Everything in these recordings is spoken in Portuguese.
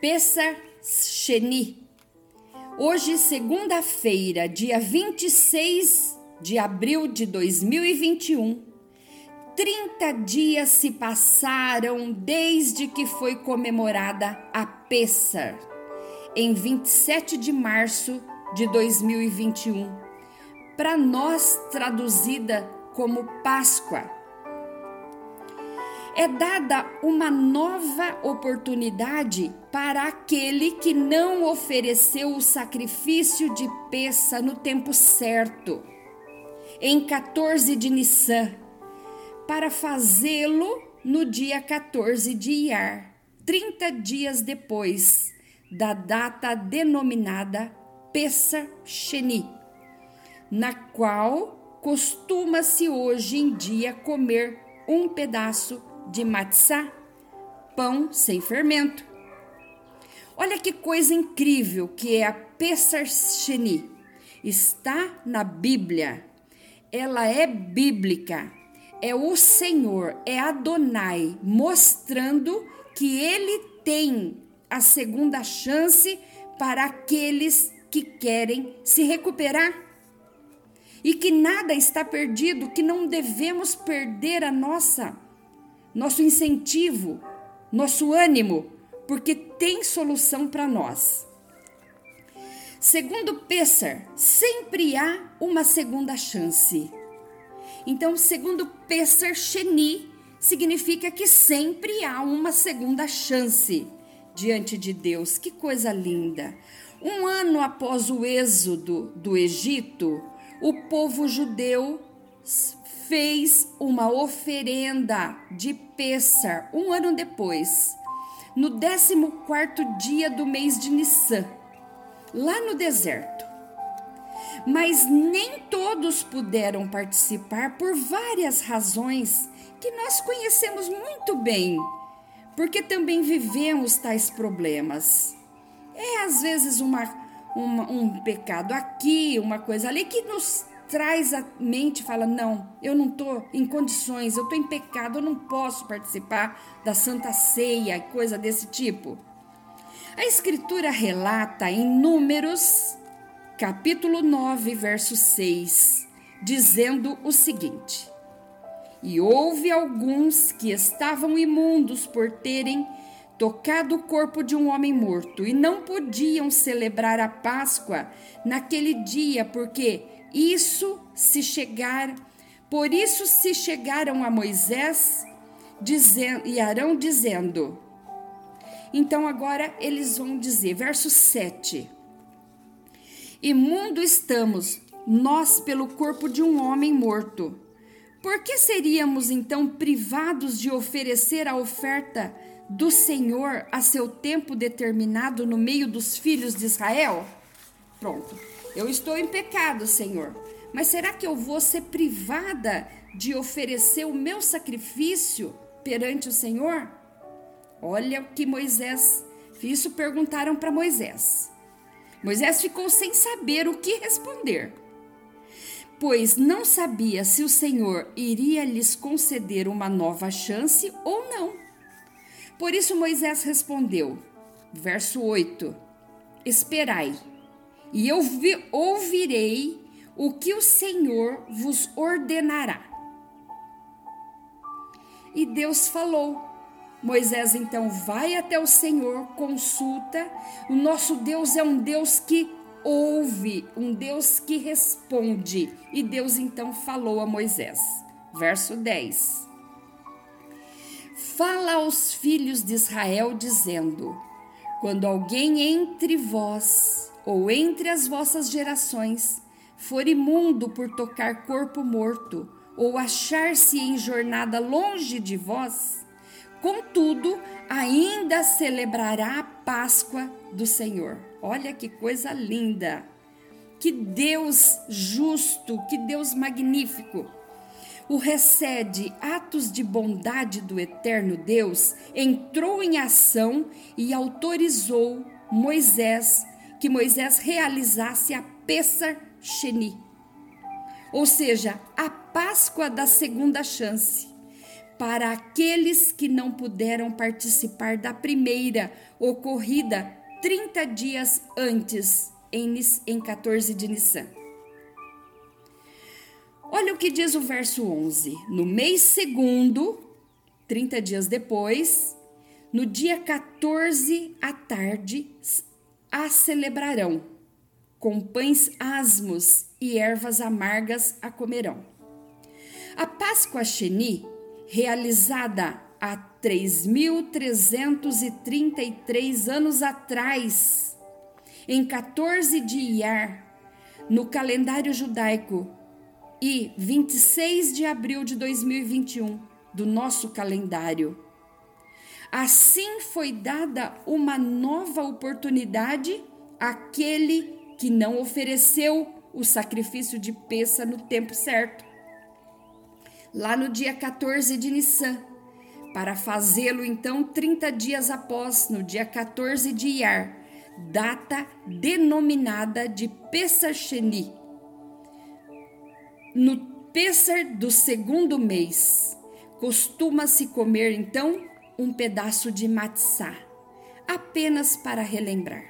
Pessar Sheni. Hoje, segunda-feira, dia 26 de abril de 2021, 30 dias se passaram desde que foi comemorada a Pessar, em 27 de março de 2021, para nós traduzida como Páscoa é dada uma nova oportunidade para aquele que não ofereceu o sacrifício de peça no tempo certo, em 14 de Nissan, para fazê-lo no dia 14 de Iar, 30 dias depois da data denominada Pessa Sheni, na qual costuma-se hoje em dia comer um pedaço de matzá, pão sem fermento. Olha que coisa incrível que é a Pesach Sheni. Está na Bíblia. Ela é bíblica. É o Senhor, é Adonai, mostrando que ele tem a segunda chance para aqueles que querem se recuperar. E que nada está perdido, que não devemos perder a nossa nosso incentivo, nosso ânimo, porque tem solução para nós. Segundo Pessar, sempre há uma segunda chance. Então, segundo Pessar Sheni, significa que sempre há uma segunda chance diante de Deus. Que coisa linda! Um ano após o êxodo do Egito, o povo judeu fez uma oferenda de Pessar um ano depois, no 14 dia do mês de Nissan, lá no deserto. Mas nem todos puderam participar por várias razões que nós conhecemos muito bem, porque também vivemos tais problemas. É às vezes uma, uma um pecado aqui, uma coisa ali que nos traz a mente e fala: não, eu não estou em condições, eu estou em pecado, eu não posso participar da Santa Ceia, coisa desse tipo. A Escritura relata em Números, capítulo 9, verso 6, dizendo o seguinte: E houve alguns que estavam imundos por terem tocado o corpo de um homem morto e não podiam celebrar a Páscoa naquele dia, porque isso se chegar, por isso se chegaram a Moisés dizendo, e Arão dizendo. Então agora eles vão dizer, verso 7. Imundo estamos nós pelo corpo de um homem morto. Por que seríamos então privados de oferecer a oferta do Senhor a seu tempo determinado no meio dos filhos de Israel? Pronto. Eu estou em pecado, Senhor. Mas será que eu vou ser privada de oferecer o meu sacrifício perante o Senhor? Olha o que Moisés, isso perguntaram para Moisés. Moisés ficou sem saber o que responder, pois não sabia se o Senhor iria lhes conceder uma nova chance ou não. Por isso Moisés respondeu, verso 8: Esperai e eu vi, ouvirei o que o Senhor vos ordenará. E Deus falou. Moisés então vai até o Senhor, consulta. O nosso Deus é um Deus que ouve, um Deus que responde. E Deus então falou a Moisés. Verso 10. Fala aos filhos de Israel, dizendo: Quando alguém entre vós ou entre as vossas gerações for imundo por tocar corpo morto, ou achar-se em jornada longe de vós, contudo, ainda celebrará a Páscoa do Senhor. Olha que coisa linda! Que Deus justo, que Deus magnífico! O recede atos de bondade do eterno Deus entrou em ação e autorizou Moisés que Moisés realizasse a Pessar Sheni, ou seja, a Páscoa da segunda chance, para aqueles que não puderam participar da primeira, ocorrida 30 dias antes, em, em 14 de Nissan. Olha o que diz o verso 11: No mês segundo, 30 dias depois, no dia 14 à tarde, a celebrarão, com pães asmos e ervas amargas a comerão. A Páscoa Xeni, realizada há 3.333 anos atrás, em 14 de Iar, no calendário judaico, e 26 de abril de 2021, do nosso calendário. Assim foi dada uma nova oportunidade àquele que não ofereceu o sacrifício de peça no tempo certo. Lá no dia 14 de Nissan, para fazê-lo então 30 dias após, no dia 14 de Iar, data denominada de Pesach Sheni. No Pesar do segundo mês, costuma-se comer então um pedaço de matzá, apenas para relembrar.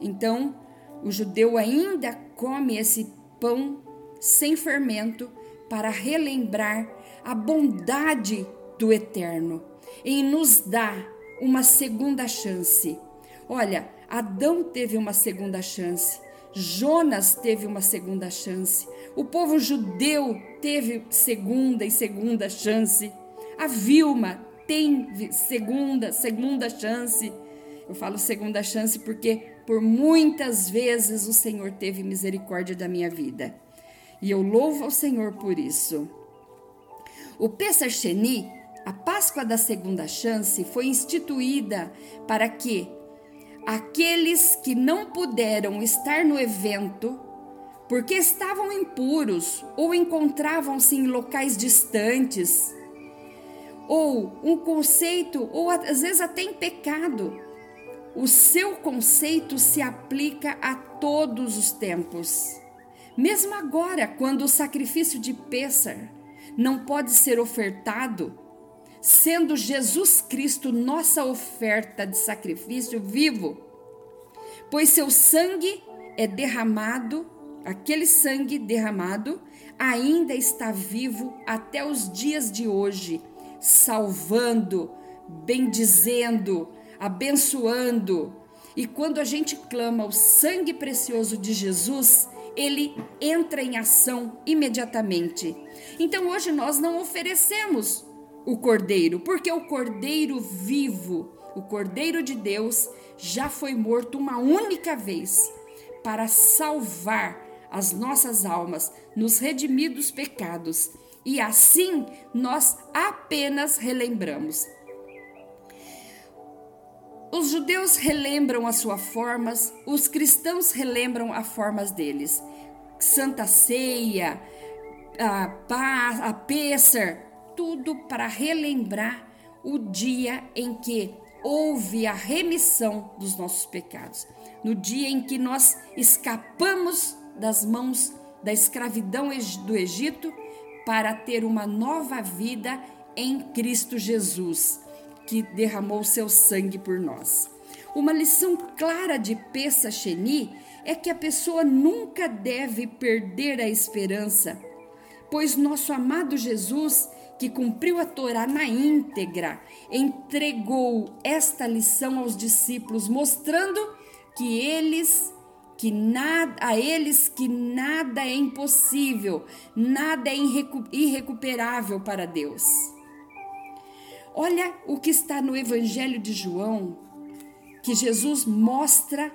Então, o judeu ainda come esse pão sem fermento para relembrar a bondade do Eterno em nos dar uma segunda chance. Olha, Adão teve uma segunda chance, Jonas teve uma segunda chance, o povo judeu teve segunda e segunda chance, a Vilma tem segunda, segunda chance. Eu falo segunda chance porque por muitas vezes o Senhor teve misericórdia da minha vida. E eu louvo ao Senhor por isso. O Pesach Sheni, a Páscoa da segunda chance, foi instituída para que aqueles que não puderam estar no evento porque estavam impuros ou encontravam-se em locais distantes, ou um conceito, ou às vezes até em pecado, o seu conceito se aplica a todos os tempos. Mesmo agora, quando o sacrifício de Pêssar não pode ser ofertado, sendo Jesus Cristo nossa oferta de sacrifício vivo, pois seu sangue é derramado, aquele sangue derramado ainda está vivo até os dias de hoje, salvando, bendizendo, abençoando. E quando a gente clama o sangue precioso de Jesus, ele entra em ação imediatamente. Então hoje nós não oferecemos o cordeiro, porque o cordeiro vivo, o cordeiro de Deus, já foi morto uma única vez para salvar as nossas almas, nos redimir dos pecados. E assim nós apenas relembramos. Os judeus relembram as suas formas, os cristãos relembram as formas deles. Santa Ceia, a, paz, a Pêssar, tudo para relembrar o dia em que houve a remissão dos nossos pecados. No dia em que nós escapamos das mãos da escravidão do Egito para ter uma nova vida em Cristo Jesus que derramou seu sangue por nós. Uma lição clara de Pessa Sheni é que a pessoa nunca deve perder a esperança, pois nosso amado Jesus, que cumpriu a Torá na íntegra, entregou esta lição aos discípulos, mostrando que eles que nada, a eles que nada é impossível, nada é irrecuperável para Deus. Olha o que está no Evangelho de João, que Jesus mostra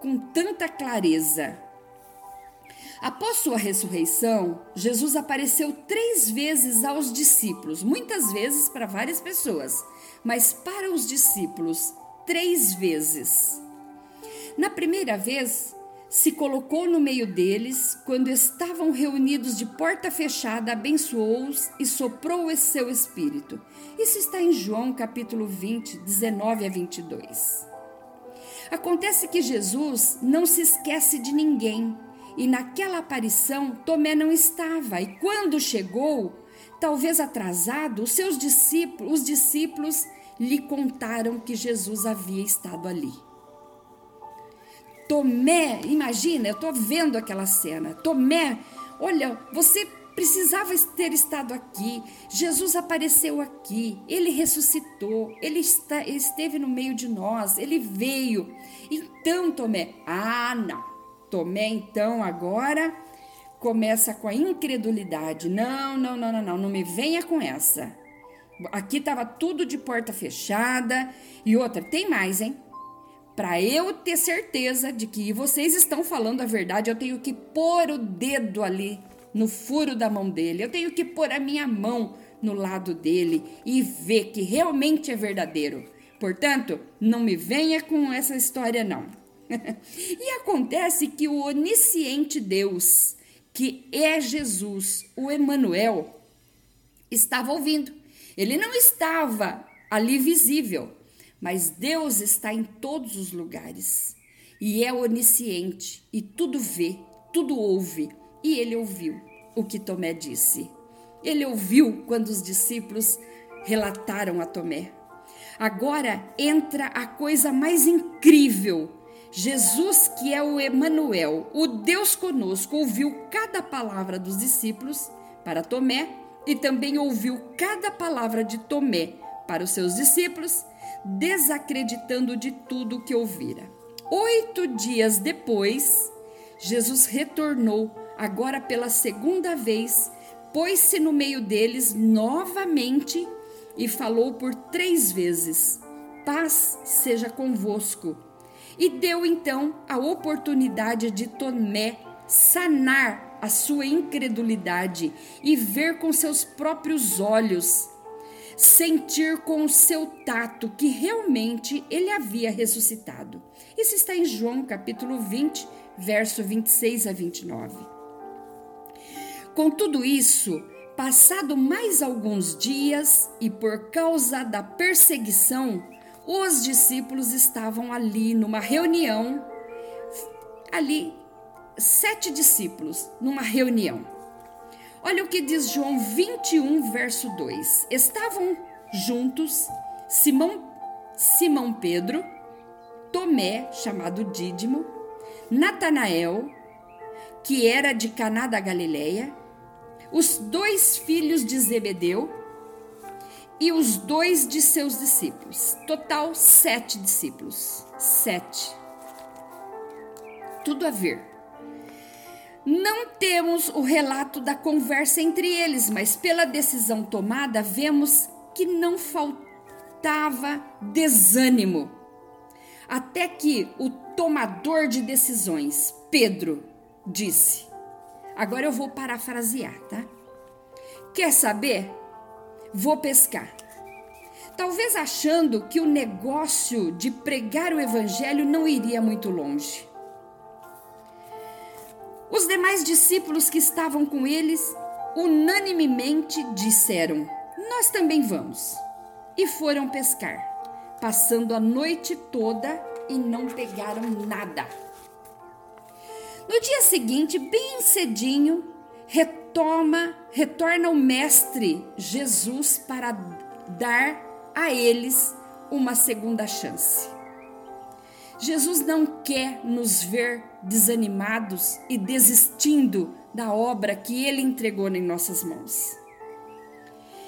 com tanta clareza. Após sua ressurreição, Jesus apareceu três vezes aos discípulos, muitas vezes para várias pessoas, mas para os discípulos, três vezes. Na primeira vez, se colocou no meio deles, quando estavam reunidos de porta fechada, abençoou-os e soprou o seu espírito. Isso está em João capítulo 20, 19 a 22. Acontece que Jesus não se esquece de ninguém, e naquela aparição Tomé não estava, e quando chegou, talvez atrasado, os seus discípulos, os discípulos lhe contaram que Jesus havia estado ali. Tomé, imagina, eu estou vendo aquela cena. Tomé, olha, você precisava ter estado aqui. Jesus apareceu aqui, ele ressuscitou, ele está, esteve no meio de nós, ele veio. Então, Tomé, ah, não. Tomé, então, agora começa com a incredulidade. Não, não, não, não, não, não me venha com essa. Aqui estava tudo de porta fechada. E outra, tem mais, hein? Para eu ter certeza de que vocês estão falando a verdade, eu tenho que pôr o dedo ali no furo da mão dele. Eu tenho que pôr a minha mão no lado dele e ver que realmente é verdadeiro. Portanto, não me venha com essa história não. e acontece que o onisciente Deus, que é Jesus, o Emanuel, estava ouvindo. Ele não estava ali visível, mas Deus está em todos os lugares e é onisciente e tudo vê, tudo ouve. E ele ouviu o que Tomé disse. Ele ouviu quando os discípulos relataram a Tomé. Agora entra a coisa mais incrível. Jesus, que é o Emanuel, o Deus conosco, ouviu cada palavra dos discípulos para Tomé e também ouviu cada palavra de Tomé para os seus discípulos, desacreditando de tudo que ouvira. Oito dias depois, Jesus retornou agora pela segunda vez, pôs-se no meio deles novamente e falou por três vezes: Paz seja convosco. E deu então a oportunidade de Tomé sanar a sua incredulidade e ver com seus próprios olhos, sentir com o seu tato que realmente ele havia ressuscitado. Isso está em João capítulo 20, verso 26 a 29. Com tudo isso, passado mais alguns dias e por causa da perseguição, os discípulos estavam ali numa reunião, ali, sete discípulos numa reunião. Olha o que diz João 21, verso 2. Estavam juntos Simão, Simão Pedro, Tomé, chamado Dídimo, Natanael, que era de Caná da Galileia, os dois filhos de Zebedeu e os dois de seus discípulos. Total, sete discípulos. Sete. Tudo a ver. Não temos o relato da conversa entre eles, mas pela decisão tomada, vemos que não faltava desânimo. Até que o tomador de decisões, Pedro, disse: Agora eu vou parafrasear, tá? Quer saber? Vou pescar. Talvez achando que o negócio de pregar o evangelho não iria muito longe. Os demais discípulos que estavam com eles unanimemente disseram: Nós também vamos. E foram pescar, passando a noite toda e não pegaram nada. No dia seguinte, bem cedinho, retoma, retorna o mestre Jesus para dar a eles uma segunda chance. Jesus não quer nos ver desanimados e desistindo da obra que ele entregou em nossas mãos.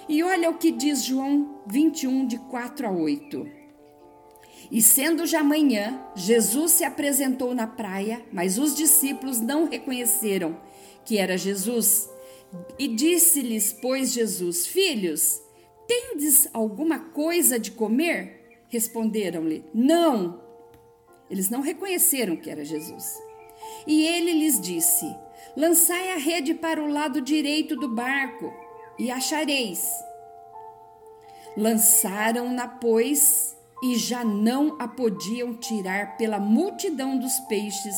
E olha o que diz João 21, de 4 a 8. E sendo já manhã, Jesus se apresentou na praia, mas os discípulos não reconheceram que era Jesus. E disse-lhes, pois, Jesus: Filhos, tendes alguma coisa de comer? Responderam-lhe: Não. Eles não reconheceram que era Jesus. E ele lhes disse: Lançai a rede para o lado direito do barco e achareis. Lançaram-na, pois, e já não a podiam tirar pela multidão dos peixes.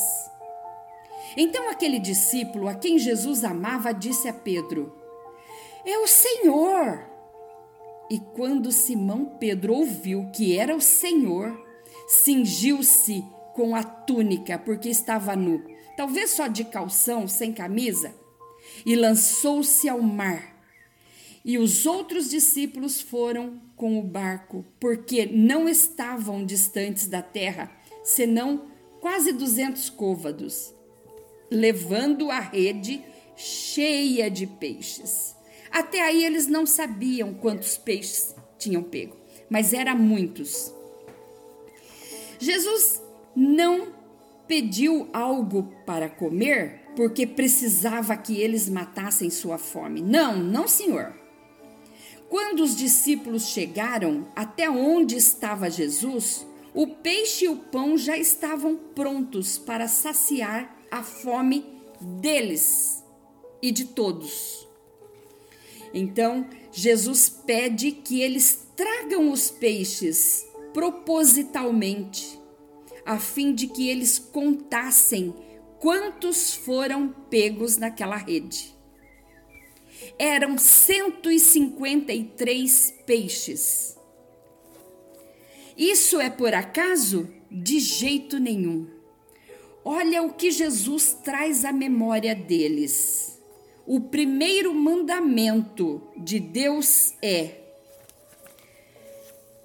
Então aquele discípulo a quem Jesus amava disse a Pedro: É o Senhor! E quando Simão Pedro ouviu que era o Senhor, cingiu-se com a túnica, porque estava nu, talvez só de calção, sem camisa, e lançou-se ao mar. E os outros discípulos foram com o barco, porque não estavam distantes da terra, senão quase duzentos côvados, levando a rede cheia de peixes. Até aí eles não sabiam quantos peixes tinham pego, mas eram muitos. Jesus não pediu algo para comer porque precisava que eles matassem sua fome. Não, não, senhor. Quando os discípulos chegaram até onde estava Jesus, o peixe e o pão já estavam prontos para saciar a fome deles e de todos. Então, Jesus pede que eles tragam os peixes propositalmente, a fim de que eles contassem quantos foram pegos naquela rede. Eram 153 peixes. Isso é por acaso? De jeito nenhum. Olha o que Jesus traz à memória deles. O primeiro mandamento de Deus é: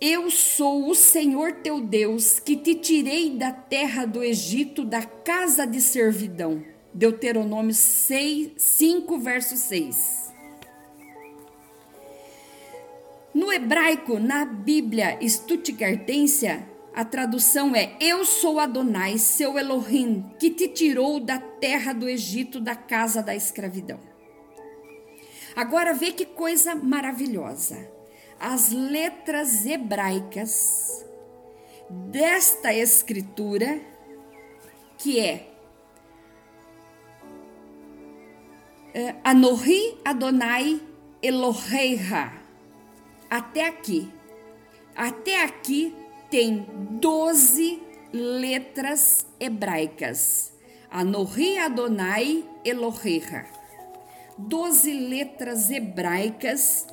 eu sou o Senhor teu Deus, que te tirei da terra do Egito, da casa de servidão. Deuteronômio 6, 5, verso 6. No hebraico, na Bíblia Stuttgartensia, a tradução é: Eu sou Adonai, seu Elohim, que te tirou da terra do Egito, da casa da escravidão. Agora vê que coisa maravilhosa as letras hebraicas desta escritura, que é, é Anohi Adonai Eloheiha. Até aqui. Até aqui tem 12 letras hebraicas. Anohi Adonai Eloheiha. 12 letras hebraicas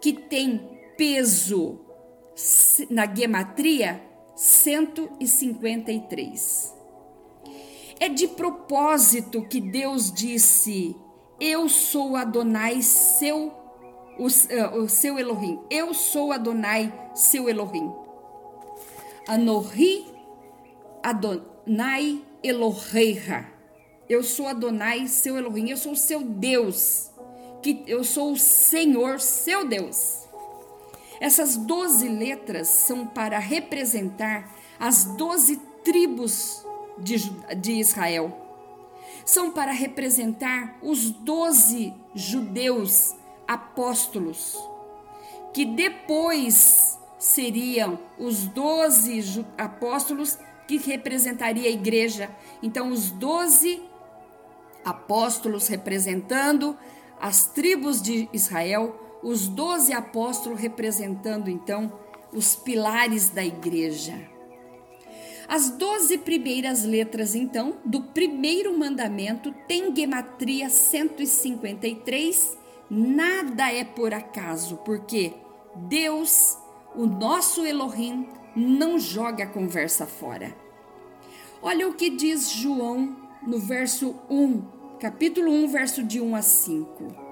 que tem peso na gematria 153. É de propósito que Deus disse: Eu sou Adonai, seu o, o seu Elohim. Eu sou Adonai, seu Elohim. Anohi Adonai Eloheira. Eu sou Adonai, seu Elohim. Eu sou o seu Deus. Que eu sou o Senhor, seu Deus. Essas doze letras são para representar as doze tribos de, de Israel. São para representar os doze judeus apóstolos, que depois seriam os doze apóstolos que representaria a igreja. Então, os doze apóstolos representando as tribos de Israel os doze apóstolos representando então os pilares da igreja. As doze primeiras letras, então, do primeiro mandamento têm gematria 153. Nada é por acaso, porque Deus, o nosso Elohim, não joga a conversa fora. Olha o que diz João no verso 1, capítulo 1, verso de 1 a 5.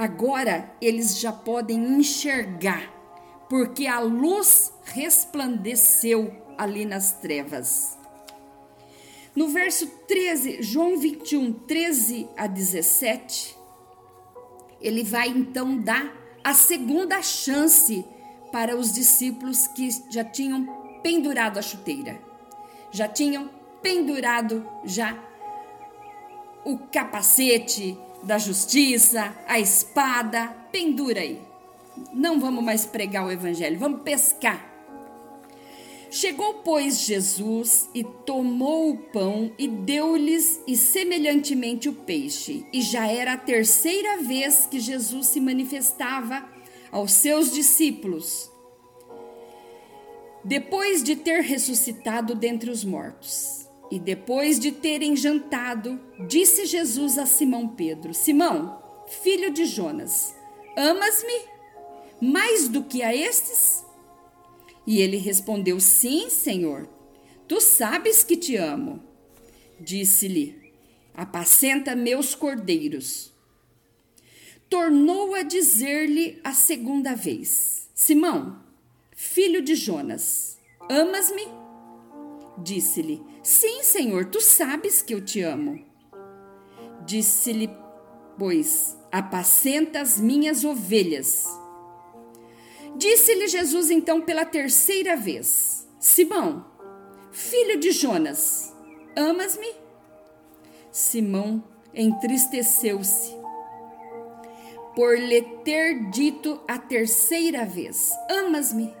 Agora eles já podem enxergar, porque a luz resplandeceu ali nas trevas. No verso 13, João 21, 13 a 17, ele vai então dar a segunda chance para os discípulos que já tinham pendurado a chuteira, já tinham pendurado já o capacete, da justiça, a espada, pendura aí. Não vamos mais pregar o evangelho, vamos pescar. Chegou, pois, Jesus e tomou o pão e deu-lhes e semelhantemente o peixe. E já era a terceira vez que Jesus se manifestava aos seus discípulos, depois de ter ressuscitado dentre os mortos e depois de terem jantado, disse Jesus a Simão Pedro: Simão, filho de Jonas, amas-me mais do que a estes? E ele respondeu: Sim, Senhor, tu sabes que te amo. Disse-lhe: Apacenta meus cordeiros. Tornou a dizer-lhe a segunda vez: Simão, filho de Jonas, amas-me? Disse-lhe: Sim, Senhor, tu sabes que eu te amo. Disse-lhe, pois, apacenta as minhas ovelhas. Disse-lhe Jesus então pela terceira vez: Simão, filho de Jonas, amas-me? Simão entristeceu-se por lhe ter dito a terceira vez: Amas-me?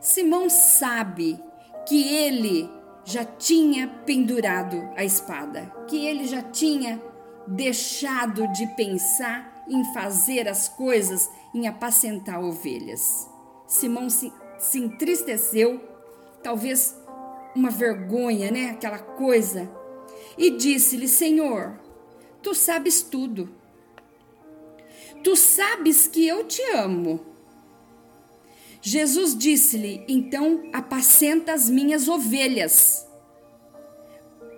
Simão sabe que ele já tinha pendurado a espada, que ele já tinha deixado de pensar em fazer as coisas, em apacentar ovelhas. Simão se, se entristeceu, talvez uma vergonha, né? Aquela coisa. E disse-lhe: Senhor, tu sabes tudo. Tu sabes que eu te amo. Jesus disse-lhe: Então apacenta as minhas ovelhas.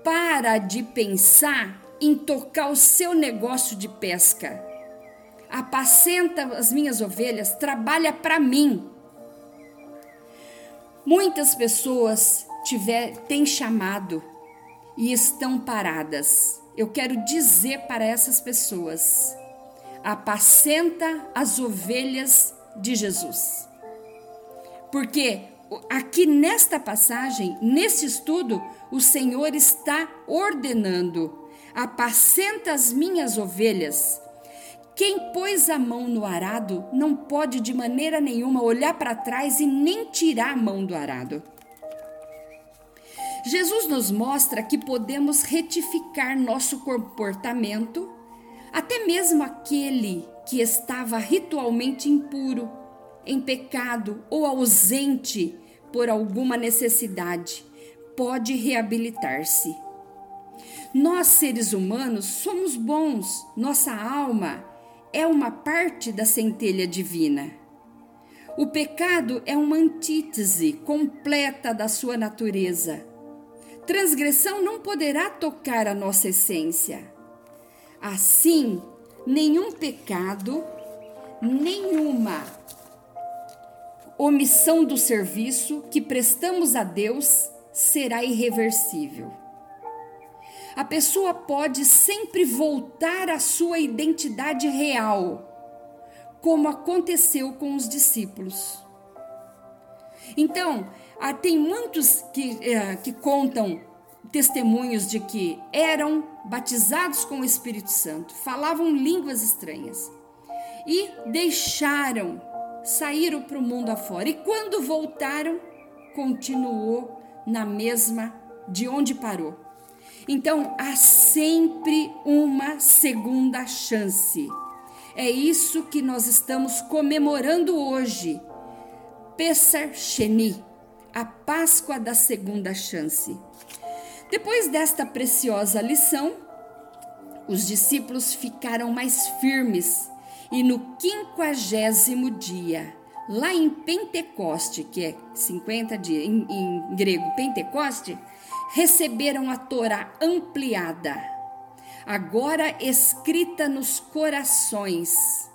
Para de pensar em tocar o seu negócio de pesca. Apacenta as minhas ovelhas, trabalha para mim. Muitas pessoas tiver, têm chamado e estão paradas. Eu quero dizer para essas pessoas: apacenta as ovelhas de Jesus. Porque aqui nesta passagem, nesse estudo, o Senhor está ordenando: apacenta as minhas ovelhas. Quem pôs a mão no arado não pode de maneira nenhuma olhar para trás e nem tirar a mão do arado. Jesus nos mostra que podemos retificar nosso comportamento, até mesmo aquele que estava ritualmente impuro em pecado ou ausente por alguma necessidade, pode reabilitar-se. Nós, seres humanos, somos bons, nossa alma é uma parte da centelha divina. O pecado é uma antítese completa da sua natureza. Transgressão não poderá tocar a nossa essência. Assim, nenhum pecado, nenhuma omissão do serviço que prestamos a Deus será irreversível. A pessoa pode sempre voltar à sua identidade real, como aconteceu com os discípulos. Então, tem muitos que, eh, que contam testemunhos de que eram batizados com o Espírito Santo, falavam línguas estranhas e deixaram saíram para o mundo afora. E quando voltaram, continuou na mesma de onde parou. Então há sempre uma segunda chance. É isso que nós estamos comemorando hoje. Pesar Sheni, a Páscoa da segunda chance. Depois desta preciosa lição, os discípulos ficaram mais firmes e no quinquagésimo dia, lá em Pentecoste, que é 50 dias, em, em grego Pentecoste, receberam a Torá ampliada, agora escrita nos corações,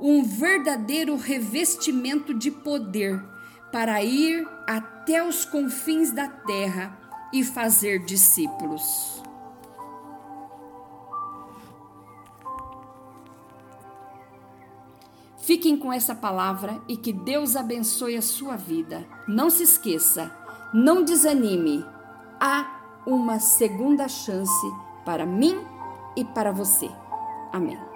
um verdadeiro revestimento de poder para ir até os confins da terra e fazer discípulos. Fiquem com essa palavra e que Deus abençoe a sua vida. Não se esqueça, não desanime. Há uma segunda chance para mim e para você. Amém.